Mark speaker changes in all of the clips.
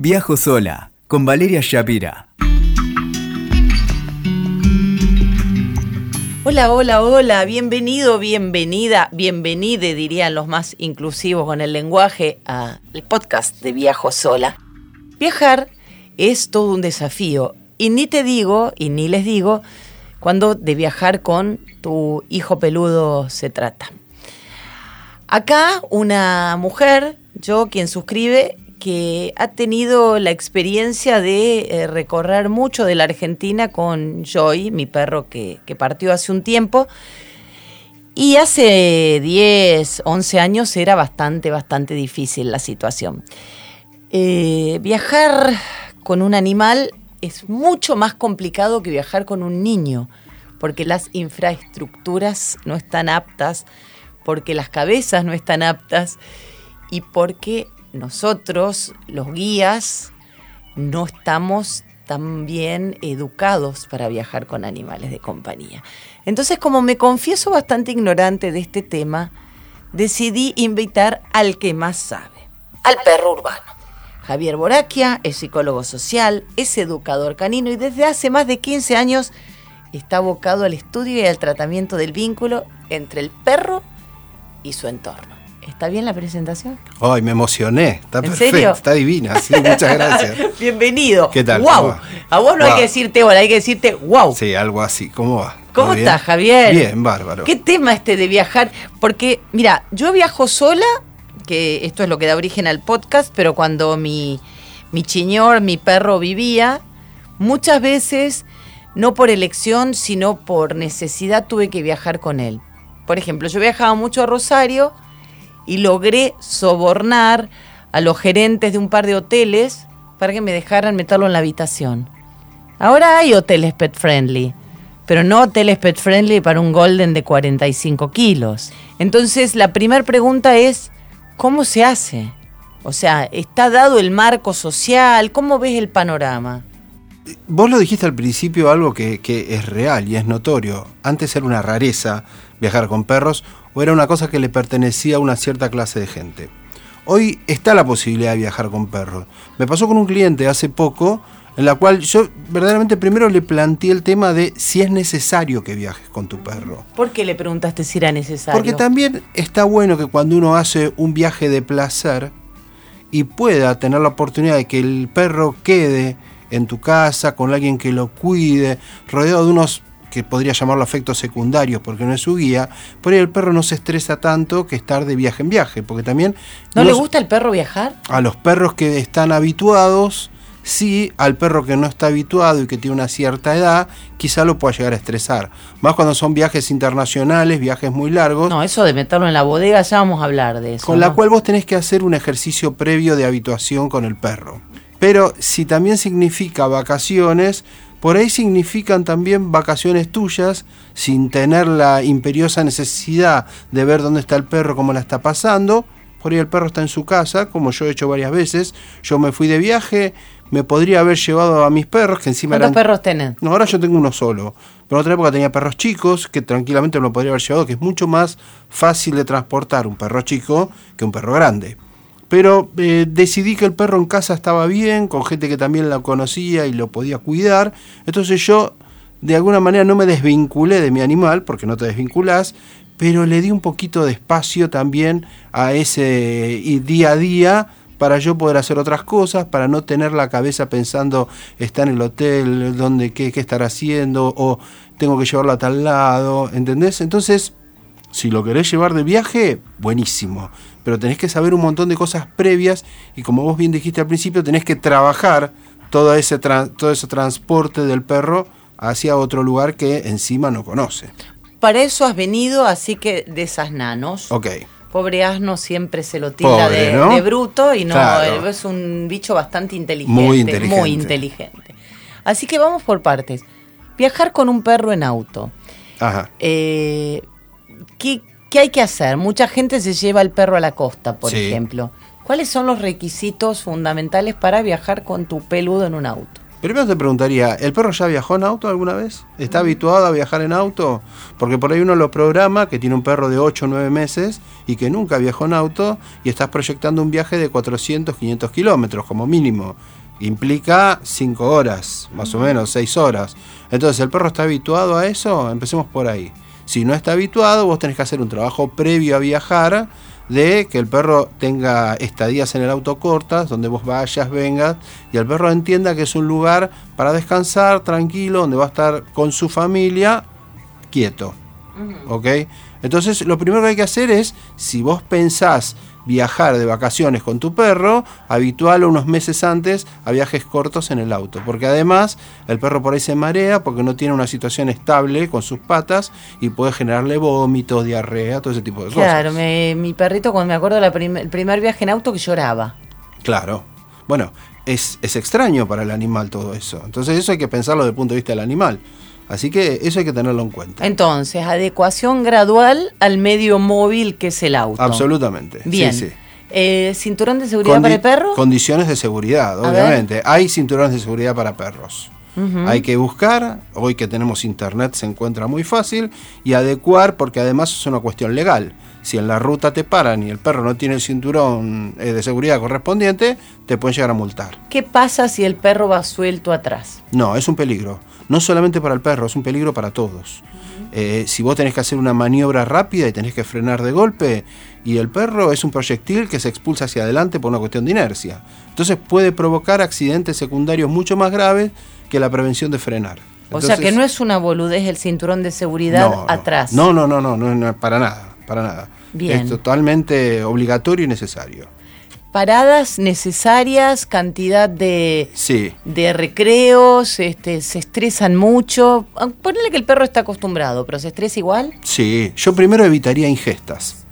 Speaker 1: Viajo sola con Valeria Shapira.
Speaker 2: Hola, hola, hola, bienvenido, bienvenida, bienvenide, dirían los más inclusivos con el lenguaje, al podcast de Viajo sola. Viajar es todo un desafío y ni te digo y ni les digo cuando de viajar con tu hijo peludo se trata. Acá una mujer, yo quien suscribe, que ha tenido la experiencia de eh, recorrer mucho de la Argentina con Joy, mi perro que, partió hace un tiempo. Y hace 10, 11 años era bastante, bastante difícil la situación. Eh, viajar con un animal es mucho más complicado que viajar con un niño, porque las infraestructuras no están aptas, porque las cabezas no están aptas y porque nosotros, los guías, no estamos tan bien educados para viajar con animales de compañía. Entonces, como me confieso bastante ignorante de este tema, decidí invitar al que más sabe, al perro urbano. Javier Boraquia es psicólogo social, es educador canino y desde hace más de 15 años está abocado al estudio y al tratamiento del vínculo entre el perro y su entorno. ¿Está bien la presentación?
Speaker 3: Ay, me emocioné. Está perfecto, está divina. Sí, muchas gracias.
Speaker 2: Bienvenido.
Speaker 3: ¿Qué tal?
Speaker 2: Wow. A vos no hay que decirte hola, hay que decirte wow.
Speaker 3: Sí, algo así. ¿Cómo va?
Speaker 2: ¿Cómo estás, Javier?
Speaker 3: Bien, bárbaro.
Speaker 2: ¿Qué tema este de viajar? Porque, mira, yo viajo sola, que esto es lo que da origen al podcast, pero cuando mi, mi chiñor, mi perro vivía, muchas veces, no por elección, sino por necesidad, tuve que viajar con él. Por ejemplo, yo viajaba mucho a Rosario y logré sobornar a los gerentes de un par de hoteles para que me dejaran meterlo en la habitación. Ahora hay hoteles pet friendly, pero no hoteles pet friendly para un golden de 45 kilos. Entonces la primera pregunta es, ¿cómo se hace? O sea, ¿está dado el marco social? ¿Cómo ves el panorama?
Speaker 3: Vos lo dijiste al principio algo que, que es real y es notorio. Antes era una rareza viajar con perros o era una cosa que le pertenecía a una cierta clase de gente. Hoy está la posibilidad de viajar con perros. Me pasó con un cliente hace poco en la cual yo verdaderamente primero le planteé el tema de si es necesario que viajes con tu perro.
Speaker 2: ¿Por qué le preguntaste si era necesario?
Speaker 3: Porque también está bueno que cuando uno hace un viaje de placer y pueda tener la oportunidad de que el perro quede en tu casa con alguien que lo cuide, rodeado de unos que podría llamarlo efectos secundarios porque no es su guía, por ahí el perro no se estresa tanto que estar de viaje en viaje, porque también...
Speaker 2: ¿No le gusta el perro viajar?
Speaker 3: A los perros que están habituados, sí, al perro que no está habituado y que tiene una cierta edad, quizá lo pueda llegar a estresar. Más cuando son viajes internacionales, viajes muy largos.
Speaker 2: No, eso de meterlo en la bodega, ya vamos a hablar de eso.
Speaker 3: Con la cual vos tenés que hacer un ejercicio previo de habituación con el perro. Pero si también significa vacaciones, por ahí significan también vacaciones tuyas sin tener la imperiosa necesidad de ver dónde está el perro, cómo la está pasando. Por ahí el perro está en su casa, como yo he hecho varias veces. Yo me fui de viaje, me podría haber llevado a mis perros, que encima
Speaker 2: ¿Cuántos perros tenés?
Speaker 3: No, ahora yo tengo uno solo. Pero en otra época tenía perros chicos, que tranquilamente me lo podría haber llevado, que es mucho más fácil de transportar un perro chico que un perro grande. Pero eh, decidí que el perro en casa estaba bien, con gente que también lo conocía y lo podía cuidar. Entonces yo de alguna manera no me desvinculé de mi animal, porque no te desvinculás, pero le di un poquito de espacio también a ese día a día para yo poder hacer otras cosas, para no tener la cabeza pensando está en el hotel, dónde, qué, qué estará haciendo, o tengo que llevarlo a tal lado, ¿entendés? Entonces si lo querés llevar de viaje, buenísimo. Pero tenés que saber un montón de cosas previas y como vos bien dijiste al principio, tenés que trabajar todo ese, todo ese transporte del perro hacia otro lugar que encima no conoce.
Speaker 2: Para eso has venido, así que de esas nanos.
Speaker 3: Ok.
Speaker 2: Pobre asno siempre se lo tira de, bruto y no, es un bicho bastante inteligente.
Speaker 3: Muy inteligente.
Speaker 2: Muy inteligente. Así que vamos por partes. Viajar con un perro en auto.
Speaker 3: Ajá.
Speaker 2: Eh, ¿qué, hay que hacer? Mucha gente se lleva el perro a la costa, por ejemplo. ¿Cuáles son los requisitos fundamentales para viajar con tu peludo en un auto?
Speaker 3: Primero te preguntaría, ¿el perro ya viajó en auto alguna vez? ¿Está habituado a viajar en auto? Porque por ahí uno lo programa que tiene un perro de 8 o 9 meses y que nunca viajó en auto y estás proyectando un viaje de 400, 500 kilómetros como mínimo. Implica 5 horas, más o menos, 6 horas. Entonces, ¿el perro está habituado a eso? Empecemos por ahí. Si no está habituado, vos tenés que hacer un trabajo previo a viajar de que el perro tenga estadías en el auto cortas, donde vos vayas, vengas, y el perro entienda que es un lugar para descansar, tranquilo, donde va a estar con su familia, quieto. ¿Ok? Entonces, lo primero que hay que hacer es, si vos pensás viajar de vacaciones con tu perro, habitual unos meses antes a viajes cortos en el auto, porque además el perro por ahí se marea porque no tiene una situación estable con sus patas y puede generarle vómitos, diarrea, todo ese tipo de cosas.
Speaker 2: Claro, me- mi perrito, cuando me acuerdo del primer viaje en auto, que lloraba.
Speaker 3: Claro. Bueno, es, es extraño para el animal todo eso. Entonces eso hay que pensarlo desde el punto de vista del animal. Así que eso hay que tenerlo en cuenta.
Speaker 2: Entonces, adecuación gradual al medio móvil que es el auto.
Speaker 3: Absolutamente.
Speaker 2: Bien.
Speaker 3: Sí, sí.
Speaker 2: Eh, ¿Cinturón de seguridad
Speaker 3: Condi-
Speaker 2: para el perro?
Speaker 3: Condiciones de seguridad,
Speaker 2: A ver.
Speaker 3: obviamente. Hay cinturones de seguridad para perros. Hay que buscar, hoy que tenemos internet se encuentra muy fácil, y adecuar porque además es una cuestión legal. Si en la ruta te paran y el perro no tiene el cinturón eh, de seguridad correspondiente, te pueden llegar a multar.
Speaker 2: ¿Qué pasa si el perro va suelto atrás?
Speaker 3: No, es un peligro. No solamente para el perro, es un peligro para todos. Eh, si vos tenés que hacer una maniobra rápida y tenés que frenar de golpe, y el perro es un proyectil que se expulsa hacia adelante por una cuestión de inercia. Entonces puede provocar accidentes secundarios mucho más graves que la prevención de frenar.
Speaker 2: o sea que no es una boludez el cinturón de seguridad
Speaker 3: no.
Speaker 2: atrás.
Speaker 3: No, no, no, no, no, no, para nada, para nada.
Speaker 2: Bien.
Speaker 3: Es totalmente obligatorio y necesario.
Speaker 2: Paradas necesarias, cantidad de,
Speaker 3: Sí.
Speaker 2: de recreos, este, se estresan mucho. Ponele que el perro está acostumbrado, pero se estresa igual.
Speaker 3: Sí, yo primero evitaría ingestas.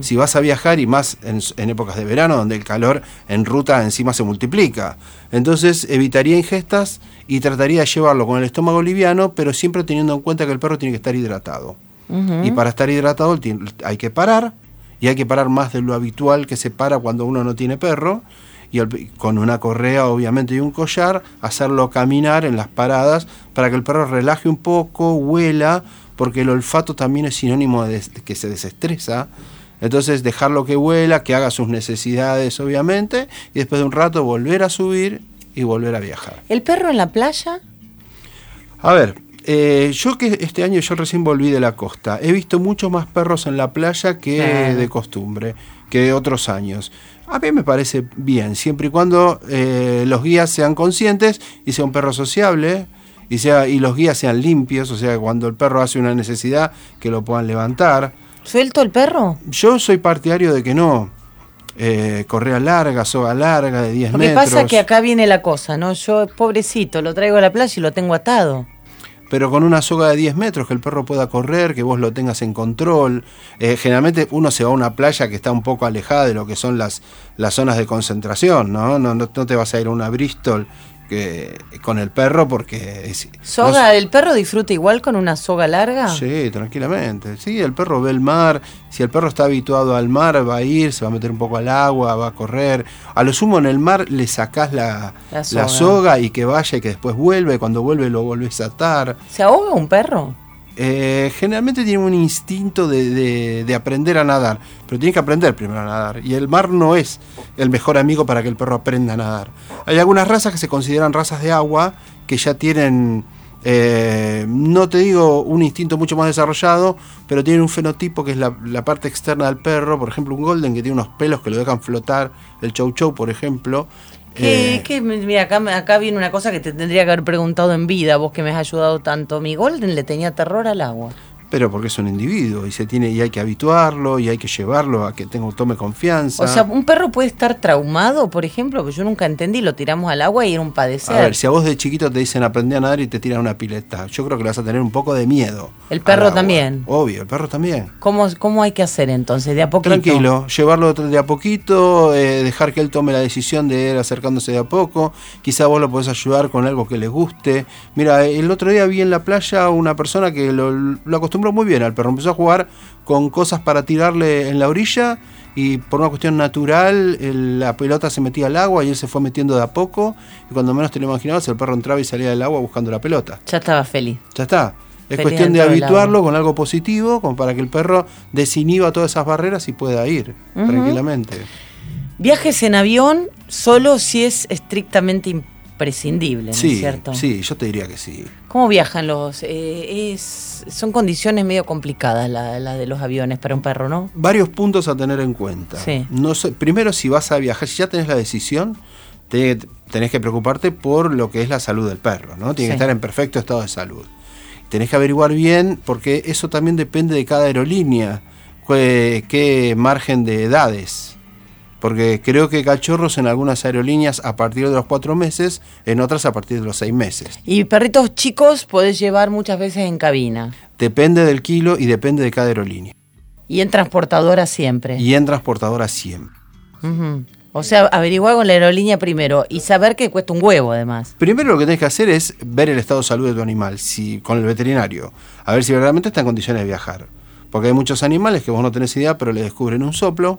Speaker 3: Si vas a viajar y más en, en épocas de verano donde el calor en ruta encima se multiplica. Entonces evitaría ingestas y trataría de llevarlo con el estómago liviano, pero siempre teniendo en cuenta que el perro tiene que estar hidratado. Y para estar hidratado hay que parar, y hay que parar más de lo habitual que se para cuando uno no tiene perro, y el- con una correa obviamente y un collar, hacerlo caminar en las paradas para que el perro relaje un poco, huela, porque el olfato también es sinónimo de, de que se desestresa. Entonces dejarlo que huela, que haga sus necesidades obviamente, y después de un rato volver a subir y volver a viajar.
Speaker 2: ¿El perro en la playa?
Speaker 3: A ver, eh, yo que este año yo recién volví de la costa, he visto muchos más perros en la playa que de costumbre, que de otros años. A mí me parece bien, siempre y cuando eh, los guías sean conscientes y sea un perro sociable y, sea, y los guías sean limpios, o sea, cuando el perro hace una necesidad, que lo puedan levantar.
Speaker 2: ¿Suelto el perro?
Speaker 3: Yo soy partidario de que no. Eh, correa larga, soga larga de 10
Speaker 2: Lo que
Speaker 3: metros.
Speaker 2: pasa es que acá viene la cosa, ¿no? Yo, pobrecito, lo traigo a la playa y lo tengo atado.
Speaker 3: Pero con una soga de 10 metros que el perro pueda correr, que vos lo tengas en control. Eh, generalmente uno se va a una playa que está un poco alejada de lo que son las, las zonas de concentración, ¿no? No, no, no te vas a ir a una Bristol que, con el perro porque... es-
Speaker 2: ¿Soga?
Speaker 3: no-
Speaker 2: ¿El perro disfruta igual con una soga larga?
Speaker 3: Sí, tranquilamente. Sí, el perro ve el mar. Si el perro está habituado al mar, va a ir, se va a meter un poco al agua, va a correr. A lo sumo en el mar le sacás la,
Speaker 2: La soga.
Speaker 3: y que vaya y que después vuelve. Cuando vuelve lo volvés a atar.
Speaker 2: ¿Se ahoga un perro?
Speaker 3: Eh, generalmente tiene un instinto de, de- de aprender a nadar, pero tiene que aprender primero a nadar. Y el mar no es el mejor amigo para que el perro aprenda a nadar. Hay algunas razas que se consideran razas de agua que ya tienen, eh, no te digo un instinto mucho más desarrollado, pero tienen un fenotipo que es la, la parte externa del perro. Por ejemplo, un golden que tiene unos pelos que lo dejan flotar, el chow chow, por ejemplo.
Speaker 2: ¿Qué,
Speaker 3: Eh,
Speaker 2: qué- mira, acá, acá viene una cosa que te tendría que haber preguntado en vida, vos que me has ayudado tanto. Mi Golden le tenía terror al agua.
Speaker 3: Pero porque es un individuo y se tiene y hay que habituarlo y hay que llevarlo a que tenga, tome confianza.
Speaker 2: O sea, un perro puede estar traumado, por ejemplo, que yo nunca entendí, lo tiramos al agua y era un padecer.
Speaker 3: A ver, si a vos de chiquito te dicen aprender a nadar y te tiran una pileta, yo creo que le vas a tener un poco de miedo.
Speaker 2: El perro también.
Speaker 3: Obvio, el perro también.
Speaker 2: ¿Cómo, ¿Cómo hay que hacer entonces? De a poquito.
Speaker 3: Tranquilo, llevarlo de a poquito, eh, dejar que él tome la decisión de ir acercándose de a poco. Quizá vos lo podés ayudar con algo que le guste. Mira, el otro día vi en la playa una persona que lo, lo acostumbró muy bien al perro. Empezó a jugar con cosas para tirarle en la orilla y por una cuestión natural el- la pelota se metía al agua y él se fue metiendo de a poco y cuando menos te lo imaginabas el perro entraba y salía del agua buscando la pelota.
Speaker 2: Ya estaba feliz.
Speaker 3: Ya está. Es
Speaker 2: Feliz
Speaker 3: cuestión de habituarlo con algo positivo, como para que el perro desinhiba todas esas barreras y pueda ir tranquilamente.
Speaker 2: Viajes en avión solo si es estrictamente imprescindible, ¿no es
Speaker 3: Sí,
Speaker 2: cierto?
Speaker 3: sí, yo te diría que sí.
Speaker 2: ¿Cómo viajan los...? eh, es, son condiciones medio complicadas las la de los aviones para un perro, ¿no?
Speaker 3: Varios puntos a tener en cuenta.
Speaker 2: Sí.
Speaker 3: No sé, primero, si vas a viajar, si ya tenés la decisión, te- tenés que preocuparte por lo que es la salud del perro, ¿no? Tiene
Speaker 2: Sí.
Speaker 3: que estar en perfecto estado de salud. Tenés que averiguar bien, porque eso también depende de cada aerolínea, qué, qué margen de edades. Porque creo que cachorros en algunas aerolíneas a partir de los cuatro meses, en otras a partir de los seis meses.
Speaker 2: Y perritos chicos podés llevar muchas veces en cabina.
Speaker 3: Depende del kilo y depende de cada aerolínea.
Speaker 2: Y en transportadora siempre.
Speaker 3: Y en transportadora siempre.
Speaker 2: O sea, averiguar con la aerolínea primero y saber que cuesta un huevo además.
Speaker 3: Primero lo que tenés que hacer es ver el estado de salud de tu animal, si, con el veterinario, a ver si verdaderamente está en condiciones de viajar. Porque hay muchos animales que vos no tenés idea, pero le descubren un soplo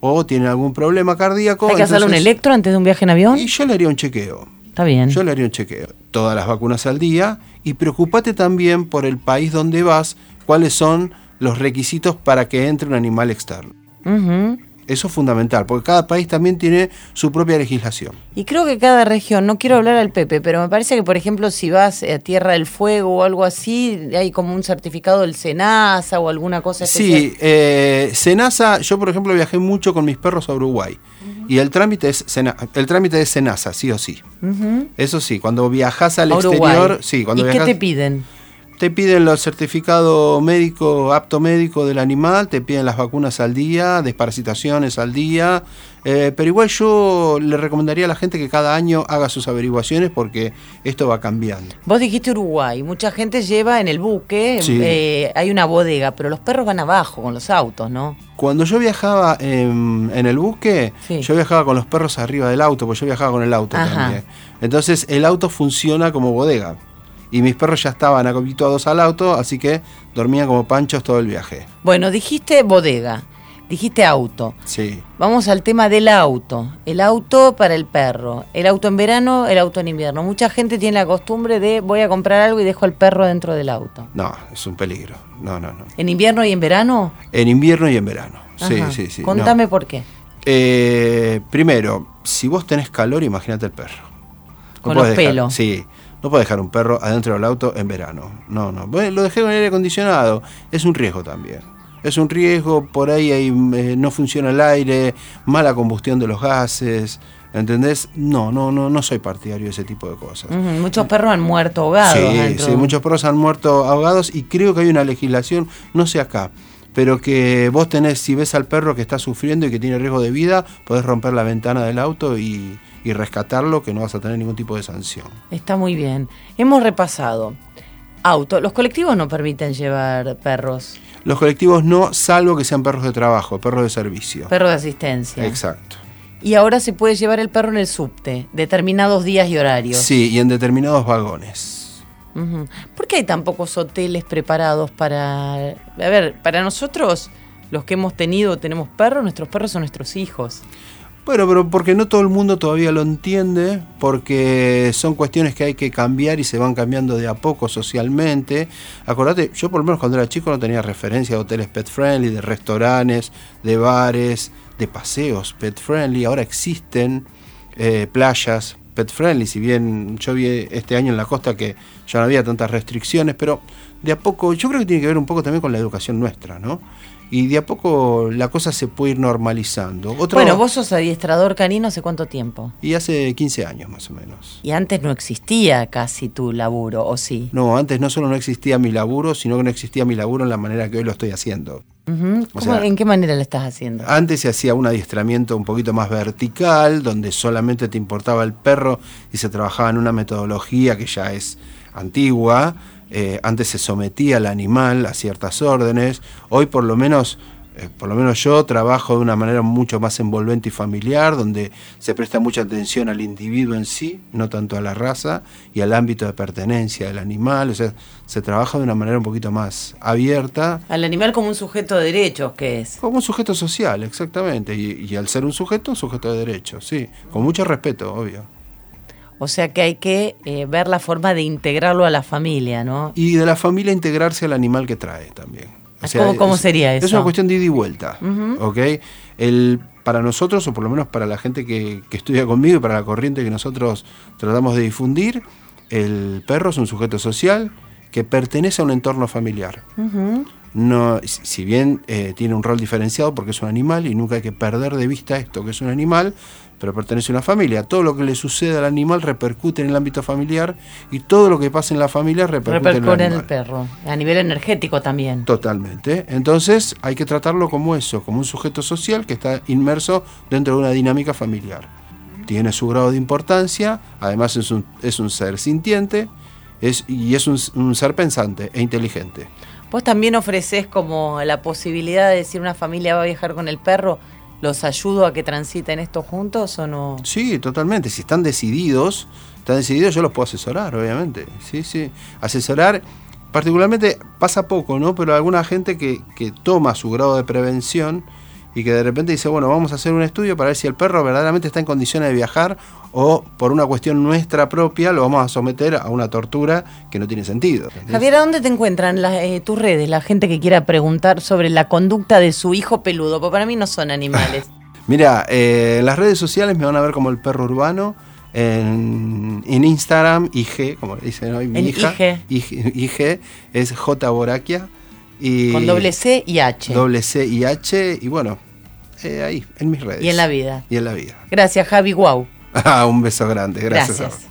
Speaker 3: o tienen algún problema cardíaco.
Speaker 2: ¿Hay que hacerle un
Speaker 3: entonces-
Speaker 2: electro antes de un viaje en avión?
Speaker 3: Y yo le haría un chequeo.
Speaker 2: Está bien.
Speaker 3: Yo le haría un chequeo. Todas las vacunas al día y preocupate también por el país donde vas, cuáles son los requisitos para que entre un animal externo.
Speaker 2: Ujú.
Speaker 3: Eso es fundamental, porque cada país también tiene su propia legislación.
Speaker 2: Y creo que cada región, no quiero hablar al Pepe, pero me parece que, por ejemplo, si vas a Tierra del Fuego o algo así, hay como un certificado del SENASA o alguna cosa especial.
Speaker 3: Sí, eh, Senasa, yo por ejemplo viajé mucho con mis perros a Uruguay y el trámite es Sena- el trámite es Senasa, sí o sí. Eso sí, cuando viajas al
Speaker 2: Uruguay.
Speaker 3: exterior, sí, cuando
Speaker 2: ¿Y
Speaker 3: viajas,
Speaker 2: qué te piden?
Speaker 3: Te piden los certificados médico, apto médico del animal, te piden las vacunas al día, desparasitaciones al día, eh, pero igual yo le recomendaría a la gente que cada año haga sus averiguaciones porque esto va cambiando.
Speaker 2: Vos dijiste Uruguay, mucha gente lleva en el buque,
Speaker 3: Sí.
Speaker 2: eh, hay una bodega, pero los perros van abajo con los autos, ¿no?
Speaker 3: Cuando yo viajaba en, en el buque,
Speaker 2: Sí.
Speaker 3: yo viajaba con los perros arriba del auto, porque yo viajaba con el auto
Speaker 2: Ajá.
Speaker 3: también. Entonces el auto funciona como bodega. Y mis perros ya estaban habituados al auto, así que dormían como panchos todo el viaje.
Speaker 2: Bueno, dijiste bodega, dijiste auto.
Speaker 3: Sí.
Speaker 2: Vamos al tema del auto. El auto para el perro. El auto en verano, el auto en invierno. Mucha gente tiene la costumbre de voy a comprar algo y dejo al perro dentro del auto.
Speaker 3: No, es un peligro. No, no, no.
Speaker 2: ¿En invierno y en verano?
Speaker 3: En invierno y en verano. Sí,
Speaker 2: Ajá.
Speaker 3: sí, sí.
Speaker 2: Contame
Speaker 3: no.
Speaker 2: por qué.
Speaker 3: Eh, primero, si vos tenés calor, imagínate el perro. No
Speaker 2: Con los
Speaker 3: dejar-
Speaker 2: pelos.
Speaker 3: Sí. No puedes dejar un perro adentro del auto en verano. No, no. Bueno, lo dejé con aire acondicionado. Es un riesgo también. Es un riesgo, por ahí hay, eh, no funciona el aire, mala combustión de los gases. ¿Entendés? No, no, no, no soy partidario de ese tipo de cosas.
Speaker 2: Muchos perros han muerto ahogados.
Speaker 3: Sí,
Speaker 2: dentro.
Speaker 3: sí, muchos perros han muerto ahogados y creo que hay una legislación, no sé acá, pero que vos tenés, si ves al perro que está sufriendo y que tiene riesgo de vida, podés romper la ventana del auto y, y rescatarlo, que no vas a tener ningún tipo de sanción.
Speaker 2: Está muy bien. Hemos repasado. Auto. Los colectivos no permiten llevar perros.
Speaker 3: Los colectivos no, salvo que sean perros de trabajo, perros de servicio.
Speaker 2: Perros de asistencia.
Speaker 3: Exacto.
Speaker 2: Y ahora se puede llevar el perro en el subte, determinados días y horarios.
Speaker 3: Sí, y en determinados vagones.
Speaker 2: ¿Por qué hay tan pocos hoteles preparados para... A ver, para nosotros, los que hemos tenido, tenemos perros, nuestros perros son nuestros hijos.
Speaker 3: Bueno, pero porque no todo el mundo todavía lo entiende, porque son cuestiones que hay que cambiar y se van cambiando de a poco socialmente. Acordate, yo por lo menos cuando era chico no tenía referencia de hoteles pet friendly, de restaurantes, de bares, de paseos pet friendly. Ahora existen eh, playas pet friendly, si bien yo vi este año en la costa que ya no había tantas restricciones, pero de a poco, yo creo que tiene que ver un poco también con la educación nuestra, ¿no? Y de a poco la cosa se puede ir normalizando. Otro-
Speaker 2: Bueno, vos sos adiestrador canino hace cuánto tiempo.
Speaker 3: y hace 15 años más o menos.
Speaker 2: Y antes no existía casi tu laburo, ¿o sí?
Speaker 3: No, antes no solo no existía mi laburo, sino que no existía mi laburo en la manera que hoy lo estoy haciendo.
Speaker 2: Ujú.
Speaker 3: O
Speaker 2: ¿Cómo-
Speaker 3: sea-
Speaker 2: ¿En qué manera lo estás haciendo?
Speaker 3: Antes se hacía un adiestramiento un poquito más vertical, donde solamente te importaba el perro y se trabajaba en una metodología que ya es antigua. Eh, antes se sometía al animal a ciertas órdenes. Hoy por lo menos eh, por lo menos yo trabajo de una manera mucho más envolvente y familiar, donde se presta mucha atención al individuo en sí, no tanto a la raza y al ámbito de pertenencia del animal, o sea, se trabaja de una manera un poquito más abierta.
Speaker 2: Al animal como un sujeto de derechos, que es?
Speaker 3: Como un sujeto social, exactamente, y, y al ser un sujeto, un sujeto de derechos, sí, con mucho respeto, obvio.
Speaker 2: O sea que hay que eh, ver la forma de integrarlo a la familia, ¿no?
Speaker 3: Y de la familia integrarse al animal que trae también.
Speaker 2: O sea, ¿Cómo, ¿Cómo, sería eso?
Speaker 3: Es una cuestión de ida y vuelta, ¿ok? El, para nosotros, o por lo menos para la gente que, que, estudia conmigo y para la corriente que nosotros tratamos de difundir, el perro es un sujeto social que pertenece a un entorno familiar. No, si bien eh, tiene un rol diferenciado porque es un animal y nunca hay que perder de vista esto que es un animal, pero pertenece a una familia. Todo lo que le sucede al animal repercute en el ámbito familiar y todo lo que pasa en la familia repercute,
Speaker 2: repercute
Speaker 3: en el,
Speaker 2: en el perro, a nivel energético también.
Speaker 3: Totalmente. Entonces hay que tratarlo como eso, como un sujeto social que está inmerso dentro de una dinámica familiar. Tiene su grado de importancia, además es un, es un ser sintiente es, y es un, un ser pensante e inteligente.
Speaker 2: Vos también ofreces como la posibilidad de decir una familia va a viajar con el perro, ¿los ayudo a que transiten esto juntos o no?
Speaker 3: Sí, totalmente. Si están decididos, están decididos, yo los puedo asesorar, obviamente. Sí, sí. Asesorar, particularmente pasa poco, ¿no? Pero alguna gente que, que toma su grado de prevención y que de repente dice, bueno, vamos a hacer un estudio para ver si el perro verdaderamente está en condiciones de viajar o por una cuestión nuestra propia lo vamos a someter a una tortura que no tiene sentido. ¿entendés?
Speaker 2: Javier, ¿a dónde te encuentran las, eh, tus redes? La gente que quiera preguntar sobre la conducta de su hijo peludo, porque para mí no son animales.
Speaker 3: Mira, eh, en las redes sociales me van a ver como el perro urbano. En, en Instagram, IG, como le dicen hoy, mi hija.
Speaker 2: IG.
Speaker 3: IG, IG es J Boraquia. Y
Speaker 2: Con doble C y H.
Speaker 3: Doble C y H. Y bueno, eh, ahí, en mis redes.
Speaker 2: Y en la vida.
Speaker 3: Y en la vida.
Speaker 2: Gracias, Javi. Wow.
Speaker 3: Ah, un beso grande. Gracias.
Speaker 2: Gracias.